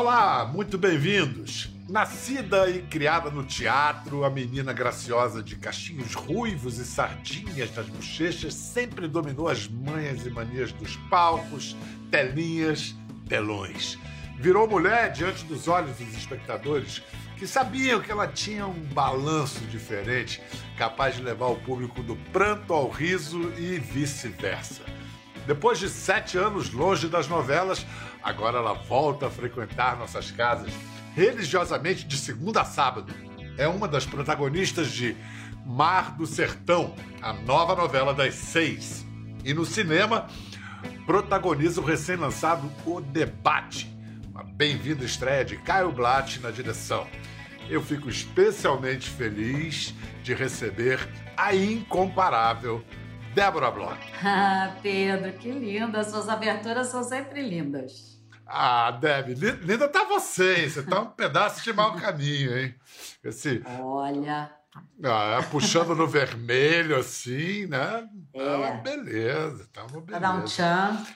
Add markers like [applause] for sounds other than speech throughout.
Olá, muito bem-vindos. Nascida e criada no teatro, a menina graciosa de cachinhos ruivos e sardinhas nas bochechas sempre dominou as manhas e manias dos palcos, telinhas, telões. Virou mulher diante dos olhos dos espectadores que sabiam que ela tinha um balanço diferente, capaz de levar o público do pranto ao riso e vice-versa. Depois de sete anos longe das novelas, agora ela volta a frequentar nossas casas religiosamente de segunda a sábado. É uma das protagonistas de Mar do Sertão, a nova novela das seis. E no cinema, protagoniza o recém-lançado O Debate, uma bem-vinda estreia de Caio Blatt na direção. Eu fico especialmente feliz de receber a incomparável Débora Bloch. [laughs] Ah, Pedro, que linda. As suas aberturas são sempre lindas. Ah, Deb, linda tá você, Você tá um pedaço de mau caminho, hein? Esse, Olha. Ah, puxando no vermelho, assim, né? É. Ah, beleza, tá uma beleza. Pra dar um tchan.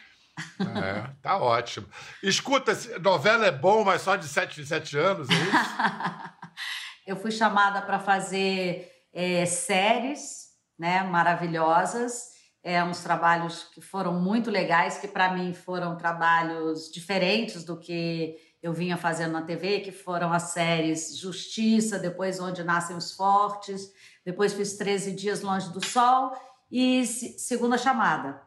É, tá ótimo. Escuta, novela é bom, mas só de 7 em 7 anos, é isso? [laughs] Eu fui chamada para fazer é, séries né, maravilhosas, é, uns trabalhos que foram muito legais, que para mim foram trabalhos diferentes do que eu vinha fazendo na TV, que foram as séries Justiça, depois Onde Nascem os Fortes, depois fiz 13 Dias Longe do Sol e Segunda Chamada.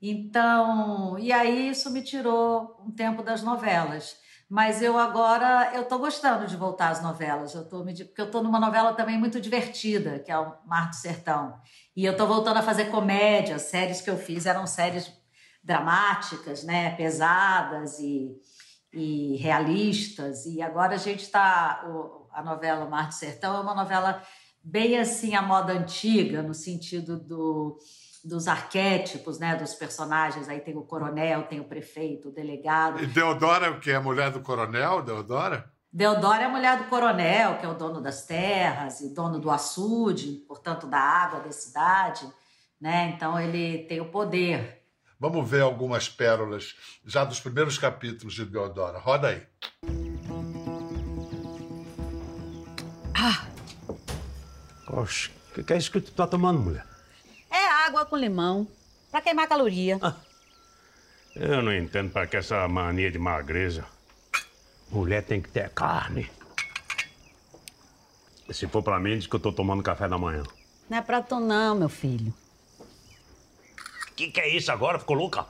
Então, e aí isso me tirou um tempo das novelas. Mas eu agora eu tô gostando de voltar às novelas. Eu tô porque eu tô numa novela também muito divertida, que é o Mar do Sertão. E eu tô voltando a fazer comédia. As séries que eu fiz eram séries dramáticas, né, pesadas e, e realistas. E agora a gente está a novela Mar do Sertão é uma novela bem assim a moda antiga, no sentido do dos arquétipos, né, dos personagens. Aí tem o coronel, tem o prefeito, o delegado. E Deodora, o que é a mulher do coronel, Deodora? Deodora é a mulher do coronel, que é o dono das terras e dono do açude, portanto da água da cidade, né? Então ele tem o poder. Vamos ver algumas pérolas já dos primeiros capítulos de Deodora. Roda aí. Ah! Oxe, o que é isso que tu tá tomando, mulher? Água com limão, para queimar caloria. Ah, eu não entendo para que essa mania de magreza. Mulher tem que ter carne. Se for para mim, diz que eu tô tomando café da manhã. Não é pra tu não, meu filho. Que que é isso agora? Ficou louca?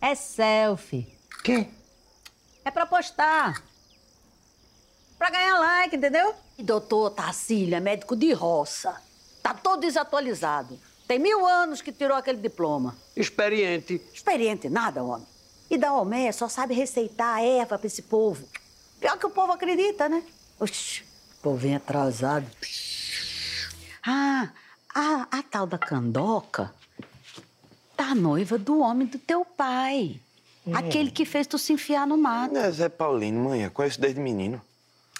É selfie. Que? É pra postar. Pra ganhar like, entendeu? E doutor Tarcília, médico de roça. Tá todo desatualizado. Tem mil anos que tirou aquele diploma. Experiente. Experiente, nada, homem. E da Almeia só sabe receitar a erva pra esse povo. Pior que o povo acredita, né? Oxi, povinho atrasado. Ah, a, a tal da Candoca tá noiva do homem do teu pai. Hum. Aquele que fez tu se enfiar no mato. É Zé Paulino, manhã. Conheço desde menino.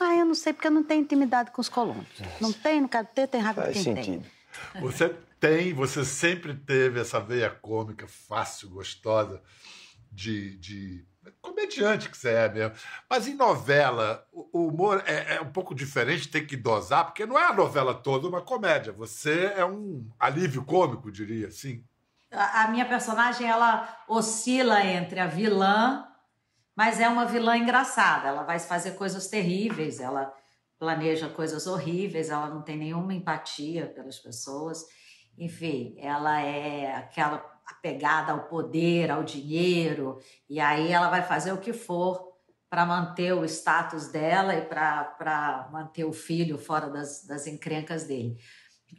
Ah, eu não sei porque eu não tenho intimidade com os colonos. Não tem, não quero ter, tem raiva Faz de quem sentido. tem. Você tem, você sempre teve essa veia cômica fácil, gostosa, de, de comediante que você é mesmo. Mas em novela, o humor é, é, um pouco diferente, tem que dosar, porque não é a novela toda uma comédia. Você é um alívio cômico, diria assim. A, minha personagem, ela oscila entre a vilã, mas é uma vilã engraçada. Ela vai fazer coisas terríveis, ela planeja coisas horríveis, ela não tem nenhuma empatia pelas pessoas enfim, ela é aquela apegada ao poder, ao dinheiro, e aí ela vai fazer o que for para manter o status dela e para manter o filho fora das, das encrencas dele.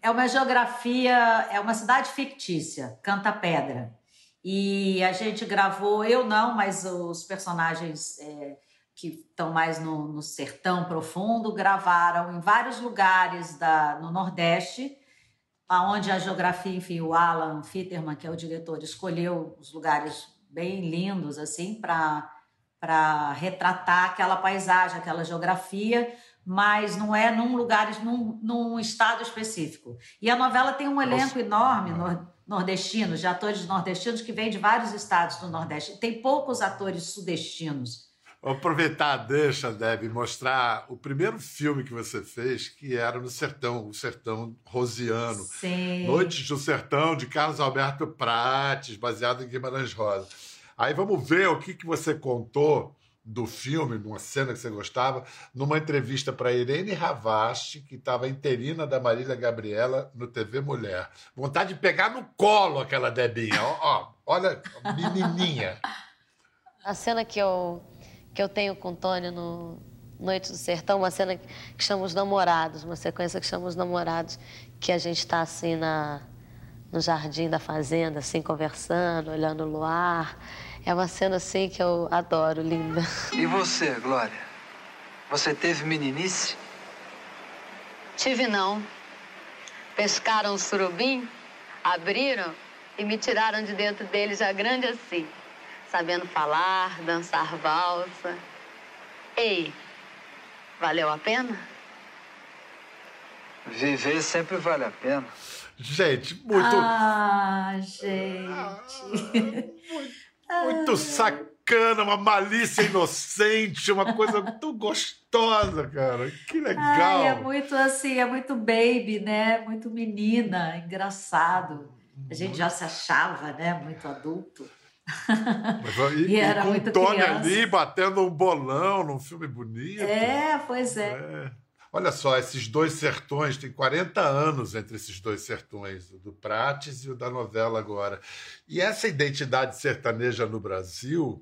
É uma geografia, é uma cidade fictícia, Canta Pedra. E a gente gravou, eu não, mas os personagens é, que estão mais no, no sertão profundo gravaram em vários lugares da, no Nordeste aonde a geografia, enfim, o Alan Fitterman, que é o diretor, escolheu os lugares bem lindos assim para para retratar aquela paisagem, aquela geografia, mas não é num lugar, num, num estado específico. E a novela tem um elenco Nossa. enorme nordestino, de atores nordestinos que vêm de vários estados do Nordeste. Tem poucos atores sudestinos. Vou aproveitar, deixa, Deb, mostrar o primeiro filme que você fez, que era no Sertão, o Sertão Rosiano. Sim. Noites do Sertão, de Carlos Alberto Prates, baseado em Guimarães Rosa. Aí vamos ver o que, que você contou do filme, numa cena que você gostava, numa entrevista para Irene Ravache, que estava interina da Marília Gabriela no TV Mulher. Vontade de pegar no colo aquela Debinha. Ó, ó, olha, menininha. A cena que eu, que eu tenho com o Tônio no Noite do Sertão, uma cena que chamamos Namorados, uma sequência que chamamos Namorados, que a gente está assim na, no jardim da fazenda, assim, conversando, olhando o luar. É uma cena assim que eu adoro, linda. E você, Glória? Você teve meninice? Tive não. Pescaram o surubim, abriram e me tiraram de dentro dele já grande assim, sabendo falar, dançar valsa. Ei, valeu a pena? Viver sempre vale a pena. Gente, muito. Ah, gente. Muito sacana, uma malícia inocente, uma coisa [laughs] muito gostosa, cara. Que legal. Ai, é muito assim, é muito baby, né? Muito menina, engraçado. A gente já se achava, né? Muito adulto. [laughs] Mas, e, E era com muito Tony criança. ali batendo um bolão num filme bonito. É, pois é. É. Olha só, esses dois sertões, tem 40 anos entre esses dois sertões, o do Prates e o da novela agora. E essa identidade sertaneja no Brasil,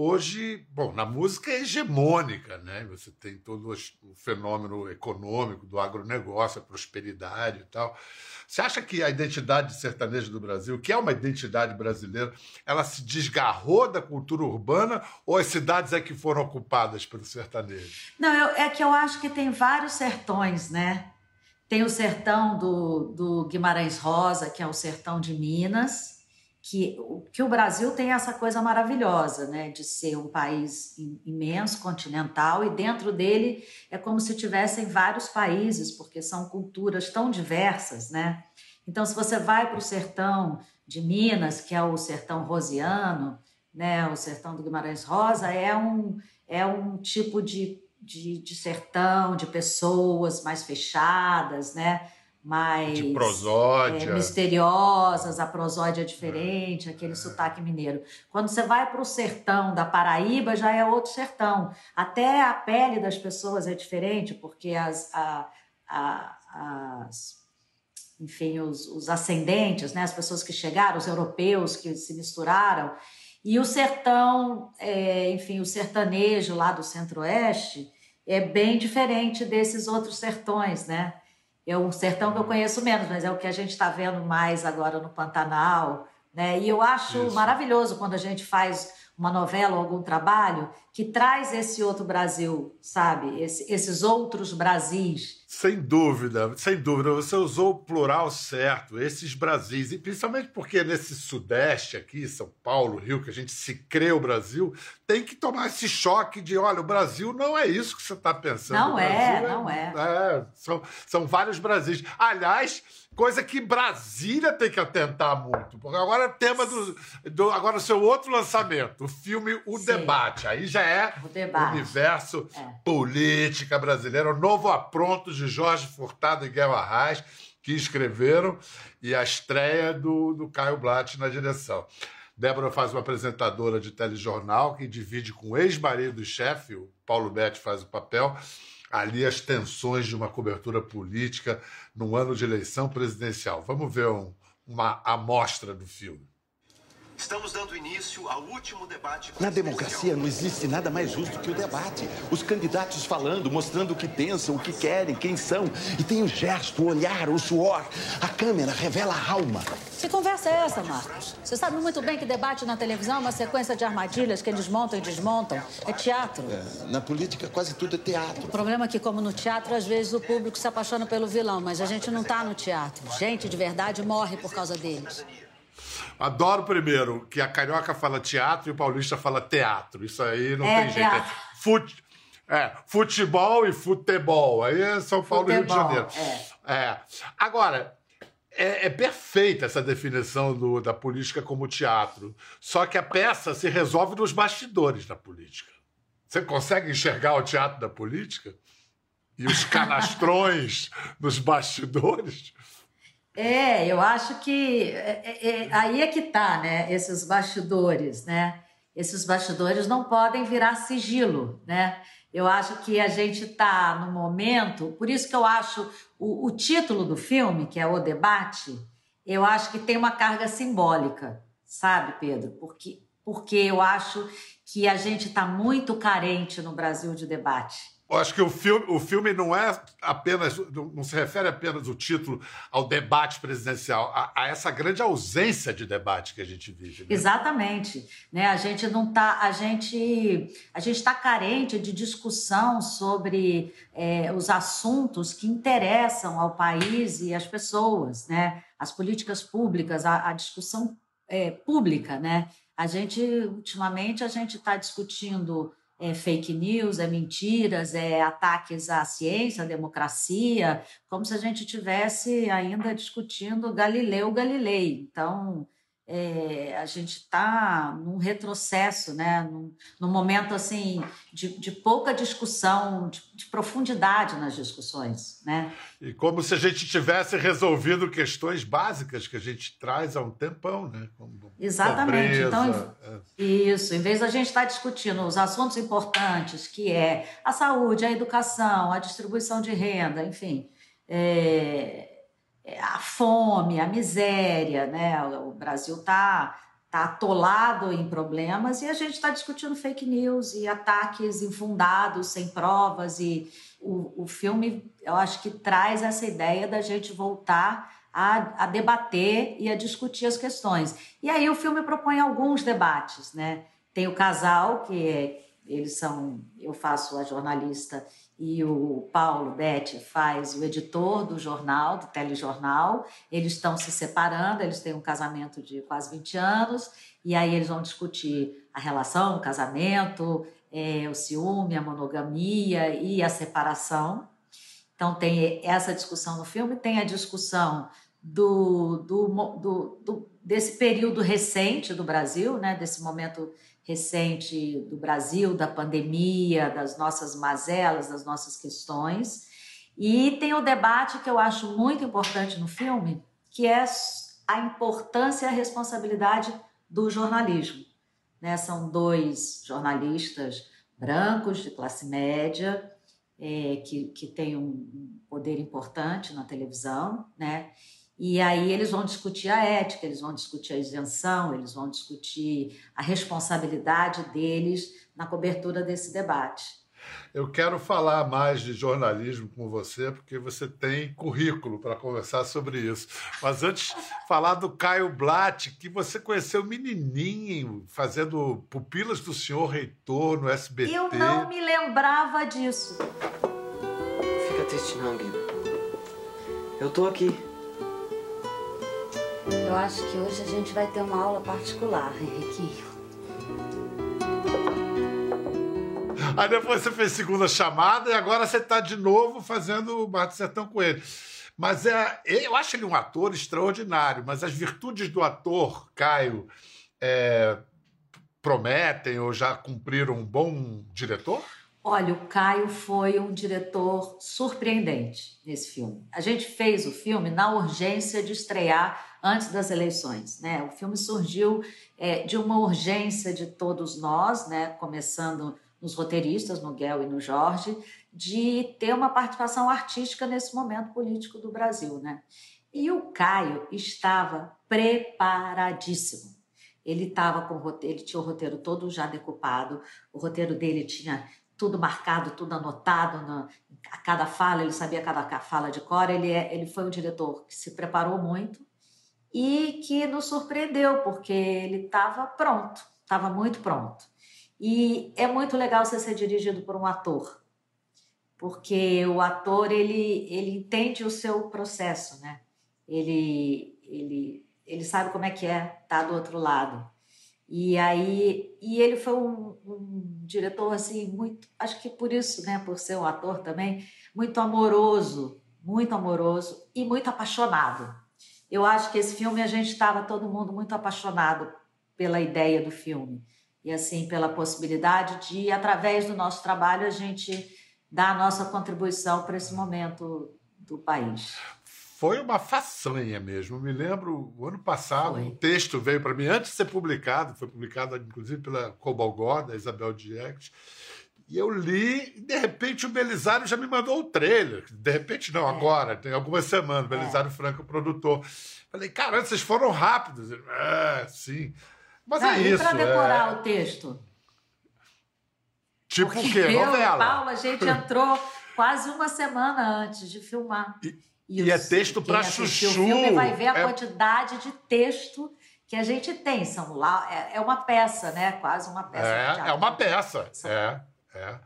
hoje, bom, na música é hegemônica, né? Você tem todo o fenômeno econômico do agronegócio, a prosperidade e tal. Você acha que a identidade sertaneja do Brasil, que é uma identidade brasileira, ela se desgarrou da cultura urbana ou as cidades é que foram ocupadas pelo sertanejo? Não, eu- é que eu acho que tem vários sertões, né? Tem o sertão do, do Guimarães Rosa, que é o sertão de Minas, que, o- que o Brasil tem essa coisa maravilhosa, né? De ser um país im- imenso, continental, e dentro dele é como se tivessem vários países, porque são culturas tão diversas, né? Então, se você vai para o sertão de Minas, que é o sertão rosiano, né? O sertão do Guimarães Rosa, é um, é um tipo de, de, de sertão, de pessoas mais fechadas, né? Mais De prosódia. é, misteriosas, a prosódia é diferente, aquele sotaque mineiro. Quando você vai para o sertão da Paraíba, já é outro sertão. Até a pele das pessoas é diferente, porque as, a- a- as enfim, os, os ascendentes, né, as pessoas que chegaram, os europeus que se misturaram, e o sertão, é, enfim, o sertanejo lá do centro-oeste é bem diferente desses outros sertões, né? É um sertão que eu conheço menos, mas é o que a gente está vendo mais agora no Pantanal, né? E eu acho Isso. maravilhoso quando a gente faz uma novela ou algum trabalho que traz esse outro Brasil, sabe? Esse- esses outros Brasis. Sem dúvida, sem dúvida. Você usou o plural certo, esses Brasis. E principalmente porque nesse Sudeste aqui, São Paulo, Rio, que a gente se crê o Brasil, tem que tomar esse choque de: olha, o Brasil não é isso que você está pensando. Não é, Brasil não é. é, são, são vários Brasis. Aliás, coisa que Brasília tem que atentar muito. Porque agora é tema do, do. Agora o seu outro lançamento, o filme O Sim. Debate. Aí já é O Debate. universo É. política brasileira, o novo apronto de Jorge Furtado e Guel Arraes, que escreveram, e a estreia do, do Caio Blatt na direção. Débora faz uma apresentadora de telejornal que divide com o ex-marido e chefe, o Paulo Betti faz o papel, ali as tensões de uma cobertura política num ano de eleição presidencial. Vamos ver um- uma amostra do filme. Estamos dando início ao último debate. Na democracia não existe nada mais justo que o debate. Os candidatos falando, mostrando o que pensam, o que querem, quem são. E tem o gesto, o olhar, o suor. A câmera revela a alma. Que conversa é essa, Marcos? Você sabe muito bem que debate na televisão é uma sequência de armadilhas que eles montam e desmontam. É teatro. Na política, quase tudo é teatro. O problema é que, como no teatro, às vezes o público se apaixona pelo vilão, mas a gente não tá no teatro. Gente de verdade morre por causa deles. Adoro primeiro que a carioca fala teatro e o paulista fala teatro. Isso aí não É, tem jeito. É, fute- é, futebol e futebol. Aí é São Paulo e Rio de Janeiro. É. Agora, é, é perfeita essa definição do- da política como teatro. Só que a peça se resolve nos bastidores da política. Você consegue enxergar o teatro da política? E os [laughs] canastrões nos bastidores? É, eu acho que é, é, é, aí é que tá, né? Esses bastidores, né? Esses bastidores não podem virar sigilo, né? Eu acho que a gente está no momento, por isso que eu acho o, o título do filme, que é O Debate, eu acho que tem uma carga simbólica, sabe, Pedro? Porque, porque eu acho que a gente está muito carente no Brasil de debate. Eu acho que o filme, o filme não é apenas, não se refere apenas o título ao debate presidencial, a, a essa grande ausência de debate que a gente vive. Né? Exatamente, né? A gente não tá, a gente, a gente está carente de discussão sobre é, os assuntos que interessam ao país e às pessoas, né? As políticas públicas, a, a discussão é, pública, né? A gente ultimamente a gente está discutindo é fake news, é mentiras, é ataques à ciência, à democracia, como se a gente tivesse ainda discutindo Galileu Galilei. Então, é, a gente está num retrocesso, né? num, num momento assim de, de pouca discussão, de, de, profundidade nas discussões. Né? E como se a gente tivesse resolvido questões básicas que a gente traz há um tempão, né? Como Exatamente. Pobreza, então, é. isso, em vez da gente estar tá discutindo os assuntos importantes, que é a saúde, a educação, a distribuição de renda, enfim. É, é, a fome, a miséria, né? O Brasil está tá atolado em problemas e a gente está discutindo fake news e ataques infundados, sem provas. E o, o filme, eu acho que traz essa ideia da gente voltar a, a, debater e a discutir as questões. E aí o filme propõe alguns debates, né? Tem o casal, que é, eles são, eu faço a jornalista e o Paulo Betti faz o editor do jornal, do telejornal. Eles estão se separando, eles têm um casamento de quase 20 anos, e aí eles vão discutir a relação, o casamento, é, o ciúme, a monogamia e a separação. Então, tem essa discussão no filme, tem a discussão do, do, do, do desse período recente do Brasil, né, desse momento recente do Brasil, da pandemia, das nossas mazelas, das nossas questões. E tem o debate que eu acho muito importante no filme, que é a importância e a responsabilidade do jornalismo. Né? São dois jornalistas brancos de classe média é, que, que têm um poder importante na televisão, né? E aí eles vão discutir a ética, eles vão discutir a isenção, eles vão discutir a responsabilidade deles na cobertura desse debate. Eu quero falar mais de jornalismo com você, porque você tem currículo para conversar sobre isso. Mas antes, [laughs] falar do Caio Blatt, que você conheceu menininho, fazendo Pupilas do Senhor Reitor no SBT. Eu não me lembrava disso. Fica triste não, Guido. Eu tô aqui. Eu acho que hoje a gente vai ter uma aula particular, Henriquinho. Aí depois você fez segunda chamada e agora você está de novo fazendo o Bar do Sertão com ele. Mas é, eu acho ele um ator extraordinário, mas as virtudes do ator, Caio, é, prometem ou já cumpriram um bom diretor? Olha, o Caio foi um diretor surpreendente nesse filme. A gente fez o filme na urgência de estrear antes das eleições. Né? O filme surgiu é, de uma urgência de todos nós, né? começando nos roteiristas, no Guel e no Jorge, de ter uma participação artística nesse momento político do Brasil. Né? E o Caio estava preparadíssimo. Ele estava com ele tinha o roteiro todo já decupado, o roteiro dele tinha tudo marcado, tudo anotado, na, a cada fala, ele sabia cada fala de cor. Ele, é, ele foi um diretor que se preparou muito e que nos surpreendeu, porque ele estava pronto, estava muito pronto. E é muito legal você ser dirigido por um ator, porque o ator ele, ele entende o seu processo, né? Ele, ele, ele sabe como é que é estar tá do outro lado. E aí, e ele foi um, um, diretor assim muito, acho que por isso, né, por ser um ator também, muito amoroso, muito amoroso e muito apaixonado. Eu acho que esse filme a gente estava todo mundo muito apaixonado pela ideia do filme. e assim pela possibilidade de, através do nosso trabalho, a gente dar a nossa contribuição para esse momento do país. Foi uma façanha mesmo. Eu me lembro, o ano passado, Foi. um texto veio para mim, antes de ser publicado, foi publicado inclusive pela Cobalgó, da Isabel Diegues, e eu li, e de repente o Belisário já me mandou o trailer. De repente, não, agora, tem algumas semanas, Belisário Franco, o produtor. Falei, caramba, vocês foram rápidos. Ele, É, sim. Mas Ah, é e isso. para decorar é... o texto? Tipo o Porque quê? eu e Novela. Paulo, a gente entrou quase uma semana antes de filmar. e é os- texto quem pra assistiu chuchu. O filme vai ver a É- quantidade de texto que a gente tem. São lá, é, é uma peça, né? Quase uma peça. É, é uma peça. É, é.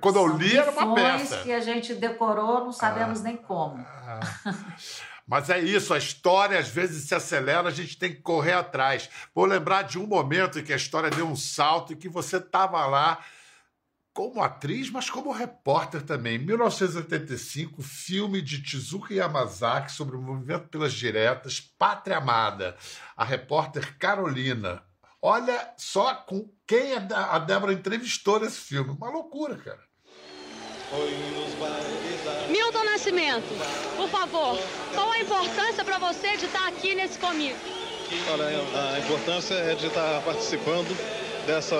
Quando eu São li, era uma peça. que a gente decorou, não sabemos nem como. [laughs] Mas é isso, a história às vezes se acelera, a gente tem que correr atrás. Vou lembrar de um momento em que a história deu um salto e que você estava lá como atriz, mas como repórter também. Em 1985, filme de Tizuka Yamazaki sobre o movimento pelas diretas, Pátria Amada. A repórter Carolina. Olha só com quem a Dé- a Débora entrevistou nesse filme. Uma loucura, cara. Milton Nascimento, por favor, qual a importância para você de estar aqui nesse comigo? Olha, a importância é de estar participando dessa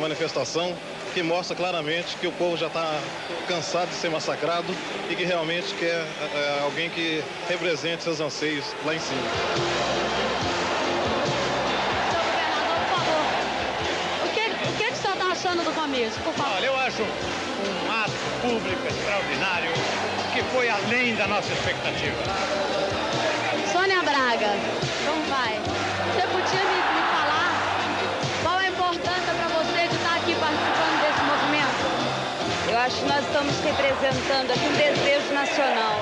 manifestação que mostra claramente que o povo já está cansado de ser massacrado e que realmente quer é, alguém que represente seus anseios lá em cima. O que, o que, que o senhor está achando do começo, por favor? Olha, eu acho um ato público extraordinário que foi além da nossa expectativa. Sônia Braga, como vai? Estamos representando aqui um desejo nacional.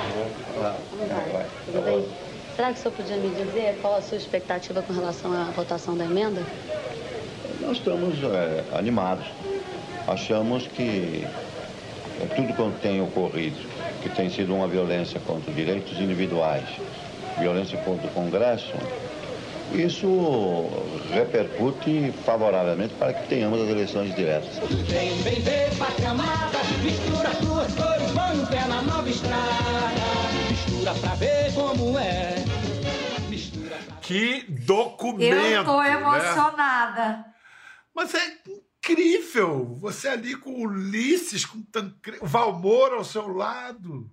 Tudo bem? Será que o senhor podia me dizer qual a sua expectativa com relação à votação da emenda? Nós estamos é, animados. Achamos que é, tudo quanto tem ocorrido, que tem sido uma violência contra direitos individuais, violência contra o Congresso, isso repercute favoravelmente para que tenhamos as eleições diretas. Vem, vem ver, pátria amada, mistura as duas cores, na nova estrada. Mistura pra ver como é. Que documento! Eu tô né? emocionada. Mas é incrível! Você ali com Ulisses, com Tancre... o Valmor ao seu lado.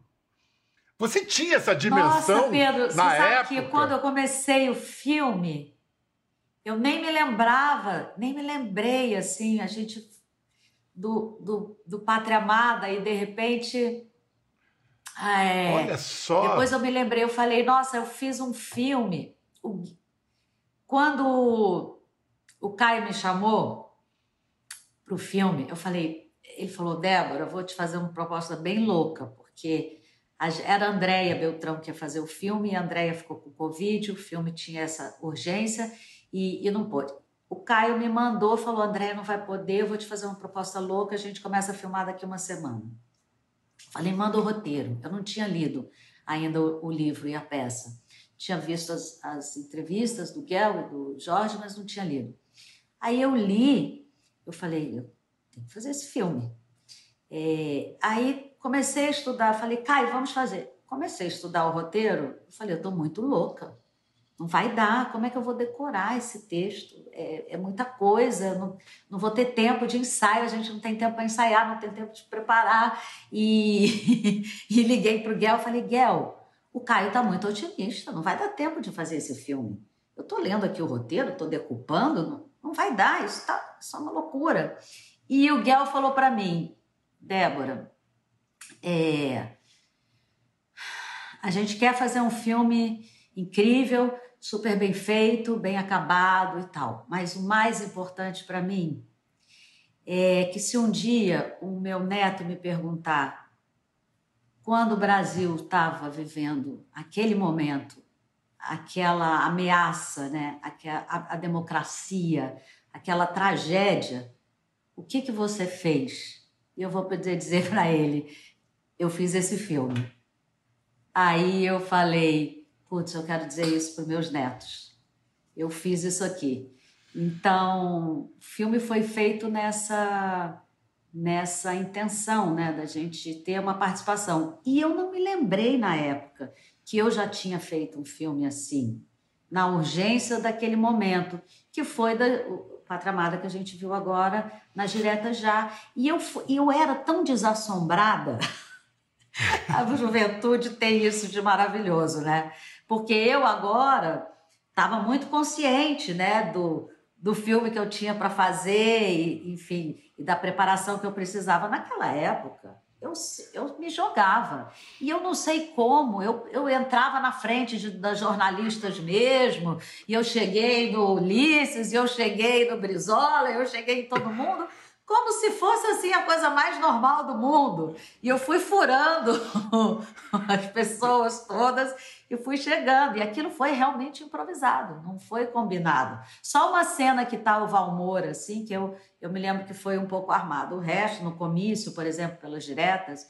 Você tinha essa dimensão Nossa, Pedro, você na sabe época? que quando eu comecei o filme, eu nem me lembrava, nem me lembrei, assim, a gente do, do, do Pátria Amada e de repente. é, Olha só. Depois eu me lembrei, eu falei, nossa, eu fiz um filme. Quando o Caio me chamou para o filme, eu falei, ele falou, Débora, eu vou te fazer uma proposta bem louca, porque era a Andréia Beltrão que ia fazer o filme, a Andréia ficou com Covid, o filme tinha essa urgência e, e não pôde. O Caio me mandou, falou, Andréia não vai poder, eu vou te fazer uma proposta louca, a gente começa a filmar daqui uma semana. Falei, manda o roteiro. Eu não tinha lido ainda o, o livro e a peça. Tinha visto as, as entrevistas do Guel e do Jorge, mas não tinha lido. Aí eu li, eu falei, eu tenho que fazer esse filme. É, aí comecei a estudar, falei, Caio, vamos fazer. Comecei a estudar o roteiro, falei, eu estou muito louca. Não vai dar, como é que eu vou decorar esse texto? É, é muita coisa, não, não vou ter tempo de ensaio, a gente não tem tempo para ensaiar, não tem tempo de preparar. E, [laughs] e liguei para o Guel, falei, Guel, o Caio está muito otimista, não vai dar tempo de fazer esse filme. Eu estou lendo aqui o roteiro, estou decupando, não, não vai dar, isso, tá, isso é uma loucura. E o Guel falou para mim, Débora, é, a gente quer fazer um filme incrível, super bem feito, bem acabado e tal. Mas o mais importante para mim é que se um dia o meu neto me perguntar quando o Brasil estava vivendo aquele momento, aquela ameaça, né, a, a democracia, aquela tragédia, o que que você fez? Eu vou poder dizer [laughs] para ele, eu fiz esse filme. Aí eu falei, putz, eu quero dizer isso para meus netos. Eu fiz isso aqui. Então, o filme foi feito nessa nessa intenção, né, da gente ter uma participação. E eu não me lembrei na época que eu já tinha feito um filme assim, na urgência daquele momento, que foi da Pátria Amada que a gente viu agora nas diretas já. E eu, eu era tão desassombrada. [laughs] a juventude tem isso de maravilhoso, né? Porque eu agora estava muito consciente, né, do, do filme que eu tinha para fazer, e, enfim, e da preparação que eu precisava naquela época. Eu, eu me jogava. E eu não sei como, eu, eu entrava na frente de, das jornalistas mesmo, e eu cheguei no Ulisses, e eu cheguei no Brizola, eu cheguei em todo mundo, como se fosse assim a coisa mais normal do mundo. E eu fui furando [laughs] as pessoas todas e fui chegando. E aquilo foi realmente improvisado, não foi combinado. Só uma cena que tá o Valmor, assim, que eu, eu me lembro que foi um pouco armado. O resto, no comício, por exemplo, pelas diretas.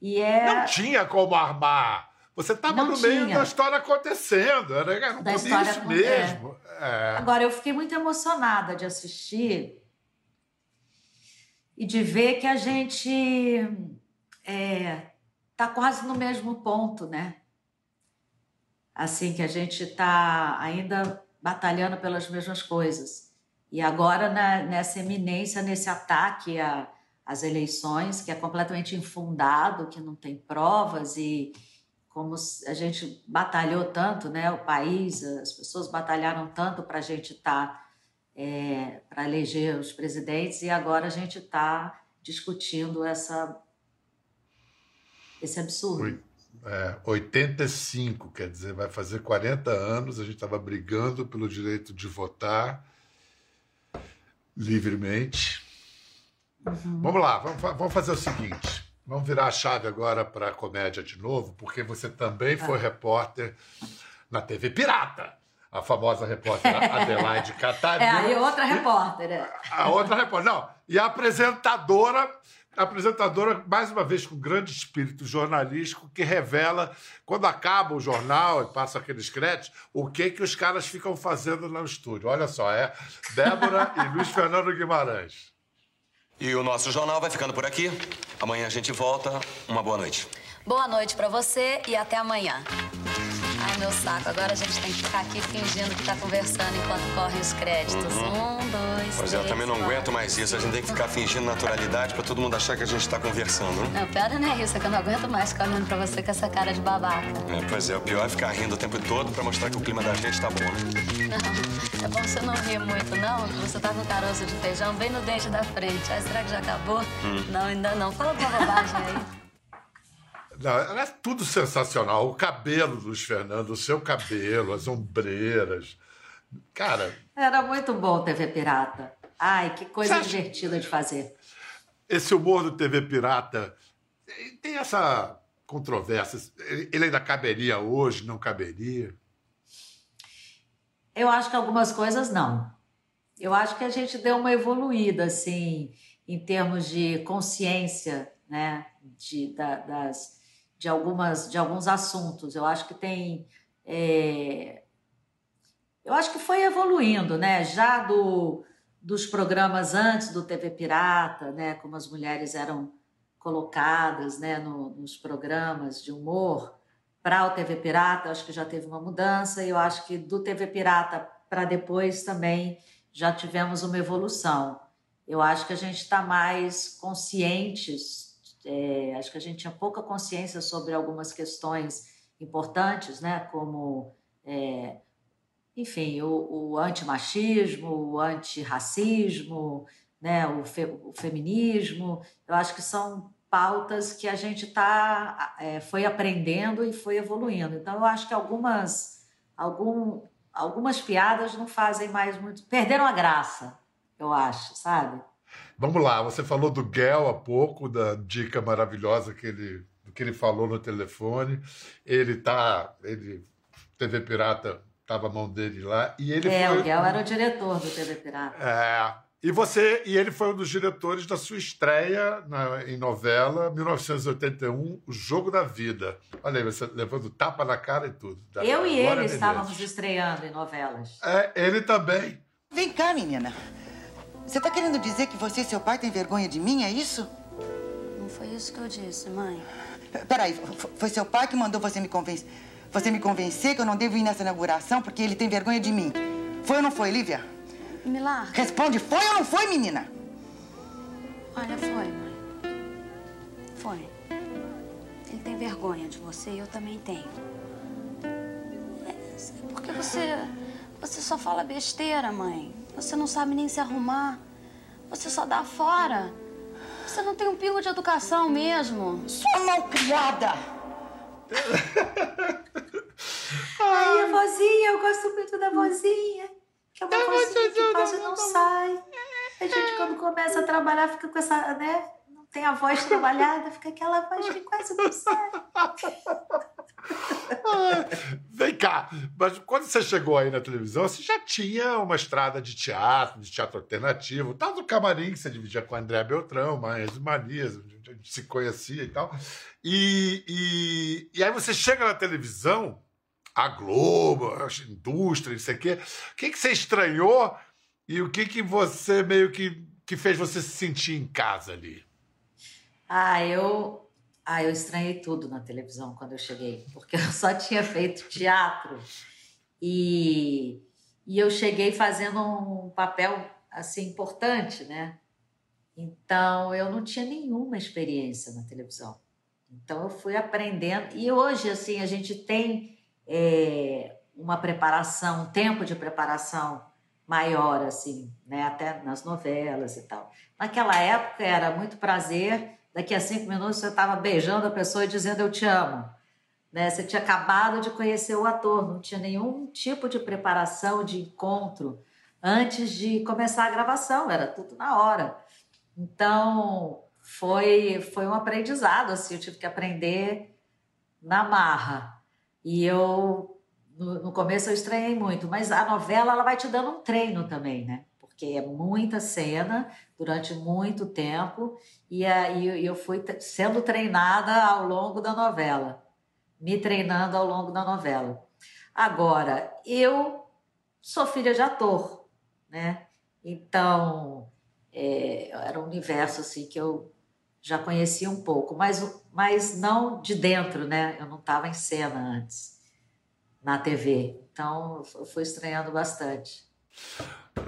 E é... Não tinha como armar. Você estava no meio da história acontecendo, era, era um da comício mesmo. É. É. Agora, eu fiquei muito emocionada de assistir e de ver que a gente é, tá quase no mesmo ponto, né? Assim que a gente está ainda batalhando pelas mesmas coisas. E agora na, nessa eminência, nesse ataque às eleições, que é completamente infundado, que não tem provas e como a gente batalhou tanto, né? O país, as pessoas batalharam tanto para a gente estar tá é, para eleger os presidentes e agora a gente está discutindo essa, esse absurdo. É, 85, quer dizer, vai fazer 40 anos, a gente estava brigando pelo direito de votar livremente. Uhum. Vamos lá, vamos, vamos, fazer o seguinte: vamos virar a chave agora para a comédia de novo, porque você também foi ah. repórter na TV Pirata a famosa repórter [laughs] Adelaide Catarina. É, aí outra repórter. É. A outra repórter. Não, e a apresentadora, a apresentadora, mais uma vez, com grande espírito jornalístico, que revela, quando acaba o jornal e passa aqueles créditos, o que que os caras ficam fazendo no estúdio. Olha só, é Débora [laughs] e Luiz Fernando Guimarães. E o nosso jornal vai ficando por aqui. Amanhã a gente volta. Uma boa noite. Boa noite para você e até amanhã. Meu saco. Agora a gente tem que ficar aqui fingindo que tá conversando enquanto correm os créditos. Uhum. Um, dois, Pois é, eu também não aguento mais isso. A gente tem que ficar fingindo naturalidade pra todo mundo achar que a gente tá conversando. Né? Não, pior não é isso. É que eu não aguento mais ficar olhando pra você com essa cara de babaca. É, pois é. O pior é ficar rindo o tempo todo pra mostrar que o clima da gente tá bom, né? Não, é bom você não rir muito, não. Você tá com caroço de feijão bem no dente da frente. Ai, será que já acabou? Hum. Não, ainda não. Fala uma bobagem aí. Não, é tudo sensacional. O cabelo do Luiz Fernando, o seu cabelo, as ombreiras. Cara. Era muito bom TV Pirata. Ai, que coisa divertida de fazer. Esse humor do TV Pirata tem essa controvérsia. Ele ainda caberia hoje, não caberia? Eu acho que algumas coisas não. Eu acho que a gente deu uma evoluída, assim, em termos de consciência, né? De, da, das, de, algumas, de alguns assuntos. Eu acho que tem. É... Eu acho que foi evoluindo, né? Já do, dos programas antes do TV Pirata, né? Como as mulheres eram colocadas né? No, nos programas de humor para o TV Pirata, acho que já teve uma mudança, e eu acho que do TV Pirata para depois também já tivemos uma evolução. Eu acho que a gente está mais conscientes é, acho que a gente tinha pouca consciência sobre algumas questões importantes, né? Como, é, enfim, o, o antimachismo, o antirracismo, né? O, fe, o, feminismo. Eu acho que são pautas que a gente tá, é, foi aprendendo e foi evoluindo. Então, eu acho que algumas, algum, algumas piadas não fazem mais muito. Perderam a graça, eu acho, sabe? Vamos lá, você falou do Gel há pouco, da dica maravilhosa que ele, do que ele falou no telefone. Ele tá. Ele, TV Pirata estava a mão dele lá. E ele é, foi, o Gel era o diretor do TV Pirata. É. E você e ele foi um dos diretores da sua estreia na, em novela 1981, O Jogo da Vida. Olha aí, você levando tapa na cara e tudo. Eu e ele estávamos estreando em novelas. É, ele também. Vem cá, menina. Você tá querendo dizer que você e seu pai têm vergonha de mim, é isso? Não foi isso que eu disse, mãe. Peraí, foi seu pai que mandou você me convencer, você me convencer que eu não devo ir nessa inauguração porque ele tem vergonha de mim. Foi ou não foi, Lívia? Me larga. Responde, foi ou não foi, menina? Olha, foi, mãe. Foi. Ele tem vergonha de você e eu também tenho. É, porque você. Você só fala besteira, mãe. Você não sabe nem se arrumar. Você só dá fora. Você não tem um pingo de educação mesmo. Sua malcriada! Ai, a vozinha, eu gosto muito da vozinha. Que é uma vozinha que quase não sai. A gente, quando começa a trabalhar, fica com essa, né? Não tem a voz trabalhada, fica aquela voz que quase não sai. [laughs] Vem cá, mas quando você chegou aí na televisão, você já tinha uma estrada de teatro, de teatro alternativo, tal do camarim que você dividia com a André Beltrão, Manhas e Manias, a gente se conhecia e tal. E, e, e aí você chega na televisão, a Globo, a indústria, não sei o quê. O que, que você estranhou e o que, que você meio que, que fez você se sentir em casa ali? Ah, eu, ah, eu estranhei tudo na televisão quando eu cheguei, porque eu só tinha feito teatro e, e eu cheguei fazendo um papel assim importante, né? Então eu não tinha nenhuma experiência na televisão. Então eu fui aprendendo e hoje assim a gente tem é, uma preparação, um tempo de preparação maior assim, né? Até nas novelas e tal. Naquela época era muito prazer daqui a cinco minutos você estava beijando a pessoa e dizendo eu te amo. Né? Você tinha acabado de conhecer o ator, não tinha nenhum tipo de preparação, de encontro antes de começar a gravação, era tudo na hora. Então foi, foi um aprendizado, assim, eu tive que aprender na marra. E eu, no, no começo eu estranhei muito, mas a novela ela vai te dando um treino também, né? Porque é muita cena durante muito tempo e aí eu fui sendo treinada ao longo da novela, me treinando ao longo da novela. Agora, eu sou filha de ator, né? Então, é, era um universo assim que eu já conhecia um pouco, mas, mas não de dentro, né? Eu não estava em cena antes, na TV. Então, eu fui estranhando bastante.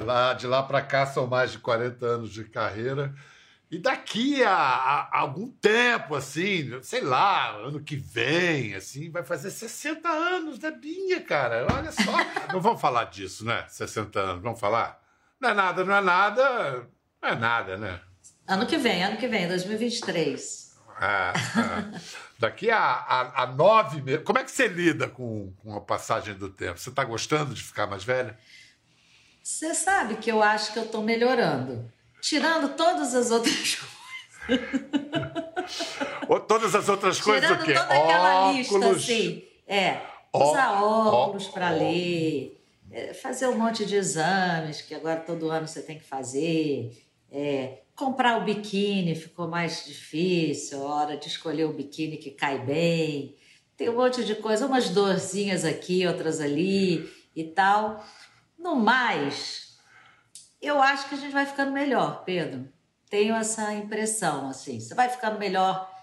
Lá, de lá para cá são mais de 40 anos de carreira. E daqui a, a, a, algum tempo, assim, sei lá, ano que vem, assim, vai fazer 60 anos da Binha, cara. Olha só. [laughs] não vamos falar disso, né? 60 anos, vamos falar? Não é nada, não é nada, não é nada, né? Ano que vem, ano que vem, 2023. É, é. Daqui a, a, a nove meses. Como é que você lida com, com a passagem do tempo? Você está gostando de ficar mais velha? Você sabe que eu acho que eu estou melhorando. Tirando todas as outras [laughs] coisas. Ou todas as outras coisas Tirando o quê? toda aquela óculos. lista, assim. É, Ó- usar óculos ó- para ler, é, fazer um monte de exames, que agora todo ano você tem que fazer. é, comprar o biquíni ficou mais difícil, a hora de escolher o biquíni que cai bem. Tem um monte de coisa, umas dorzinhas aqui, outras ali e tal. No mais, eu acho que a gente vai ficando melhor, Pedro. Tenho essa impressão, assim. Você vai ficando melhor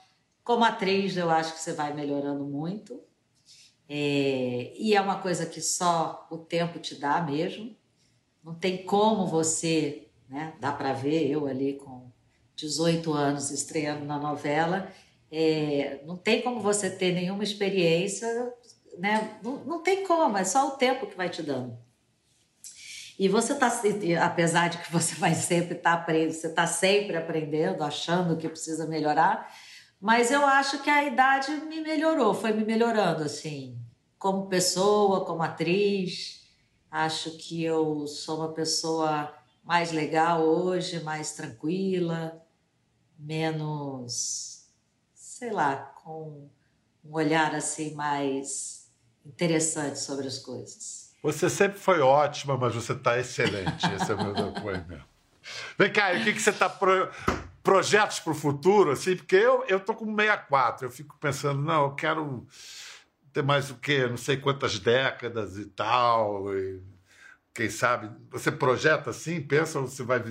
como atriz, eu acho que você vai melhorando muito. É, e é uma coisa que só o tempo te dá mesmo. Não tem como você, né? Dá para ver eu ali com 18 anos estreando na novela. é, não tem como você ter nenhuma experiência, né? Não, não tem como, é só o tempo que vai te dando. E você tá, apesar de que você vai sempre estar aprendendo, você está sempre aprendendo, achando que precisa melhorar, mas eu acho que a idade me melhorou, foi me melhorando, assim, como pessoa, como atriz. Acho que eu sou uma pessoa mais legal hoje, mais tranquila, menos, sei lá, com um olhar assim mais interessante sobre as coisas. Você sempre foi ótima, mas você está excelente. Esse é o meu depoimento. Vem cá, o que, que você está. Pro... Projetos para o futuro, assim? Porque eu, tô com 64, eu fico pensando, não, eu quero ter mais o quê? Não sei quantas décadas e tal. E quem sabe, você projeta assim, pensa, você vai.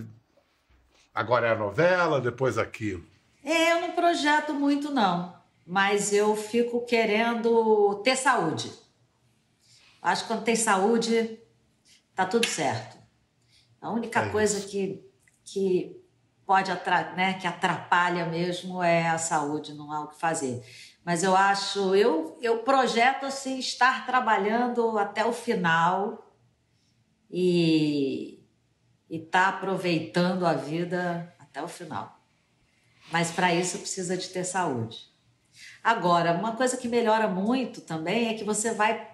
Agora é a novela, depois aquilo. É, eu não projeto muito, não. Mas eu fico querendo ter saúde. Acho que quando tem saúde, tá tudo certo. A única É coisa que, que pode atra né, que atrapalha mesmo é a saúde, não há o que fazer. Mas eu acho, eu, eu projeto assim, estar trabalhando até o final e estar aproveitando a vida até o final. Mas para isso precisa de ter saúde. Agora, uma coisa que melhora muito também é que você vai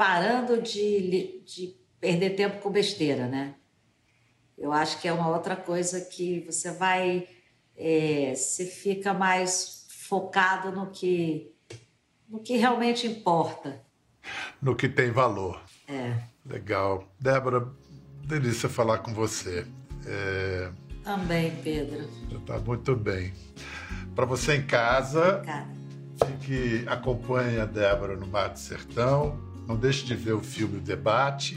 parando de, de perder tempo com besteira, né? Eu acho que é uma outra coisa que você vai. é, você fica mais focado no que, no que realmente importa. No que tem valor. É. Legal. Débora, delícia falar com você. É, Também, Pedro. tá muito bem. Para você em casa, Cara. fique, acompanhe a Débora no do Sertão. Não deixe de ver o filme O Debate.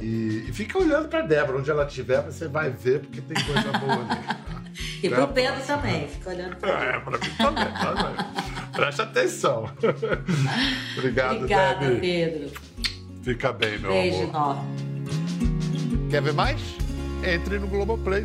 E, e fica olhando para Débora, onde ela estiver, você vai ver, porque tem coisa boa ali. [laughs] E Até pro a Pedro também, fica olhando para É, para mim também. tá? Presta atenção. [laughs] Obrigado, Obrigada, Debbie. Pedro. Fica bem, meu Beijo amor. enorme. Quer ver mais? Entre no Globoplay.